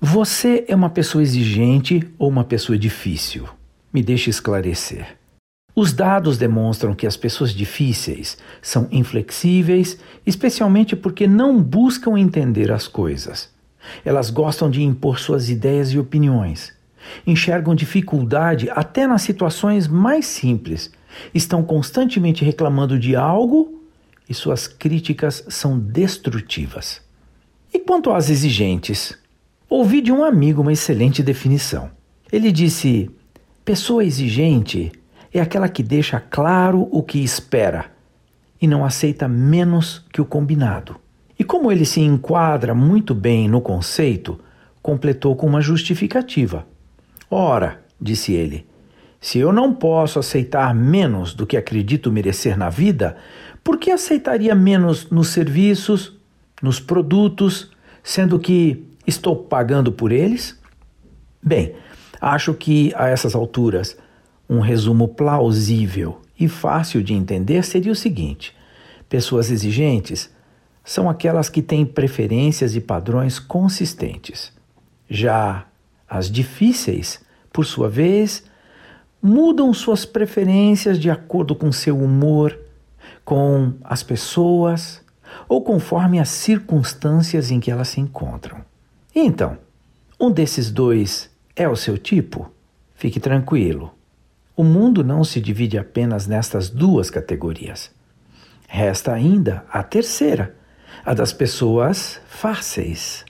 Você é uma pessoa exigente ou uma pessoa difícil? Me deixe esclarecer. Os dados demonstram que as pessoas difíceis são inflexíveis, especialmente porque não buscam entender as coisas. Elas gostam de impor suas ideias e opiniões. Enxergam dificuldade até nas situações mais simples. Estão constantemente reclamando de algo e suas críticas são destrutivas. E quanto às exigentes? Ouvi de um amigo uma excelente definição. Ele disse: pessoa exigente é aquela que deixa claro o que espera e não aceita menos que o combinado. E como ele se enquadra muito bem no conceito, completou com uma justificativa. Ora, disse ele, se eu não posso aceitar menos do que acredito merecer na vida, por que aceitaria menos nos serviços, nos produtos, sendo que Estou pagando por eles? Bem, acho que a essas alturas um resumo plausível e fácil de entender seria o seguinte: pessoas exigentes são aquelas que têm preferências e padrões consistentes. Já as difíceis, por sua vez, mudam suas preferências de acordo com seu humor, com as pessoas ou conforme as circunstâncias em que elas se encontram. Então, um desses dois é o seu tipo? Fique tranquilo. O mundo não se divide apenas nestas duas categorias. Resta ainda a terceira, a das pessoas fáceis.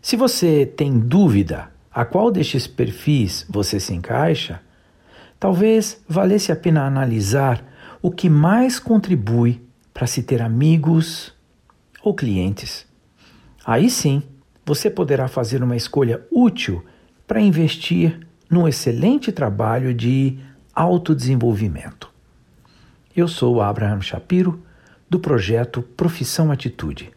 Se você tem dúvida a qual destes perfis você se encaixa, talvez valesse a pena analisar o que mais contribui para se ter amigos ou clientes. Aí sim, você poderá fazer uma escolha útil para investir num excelente trabalho de autodesenvolvimento. Eu sou Abraham Shapiro, do projeto Profissão Atitude.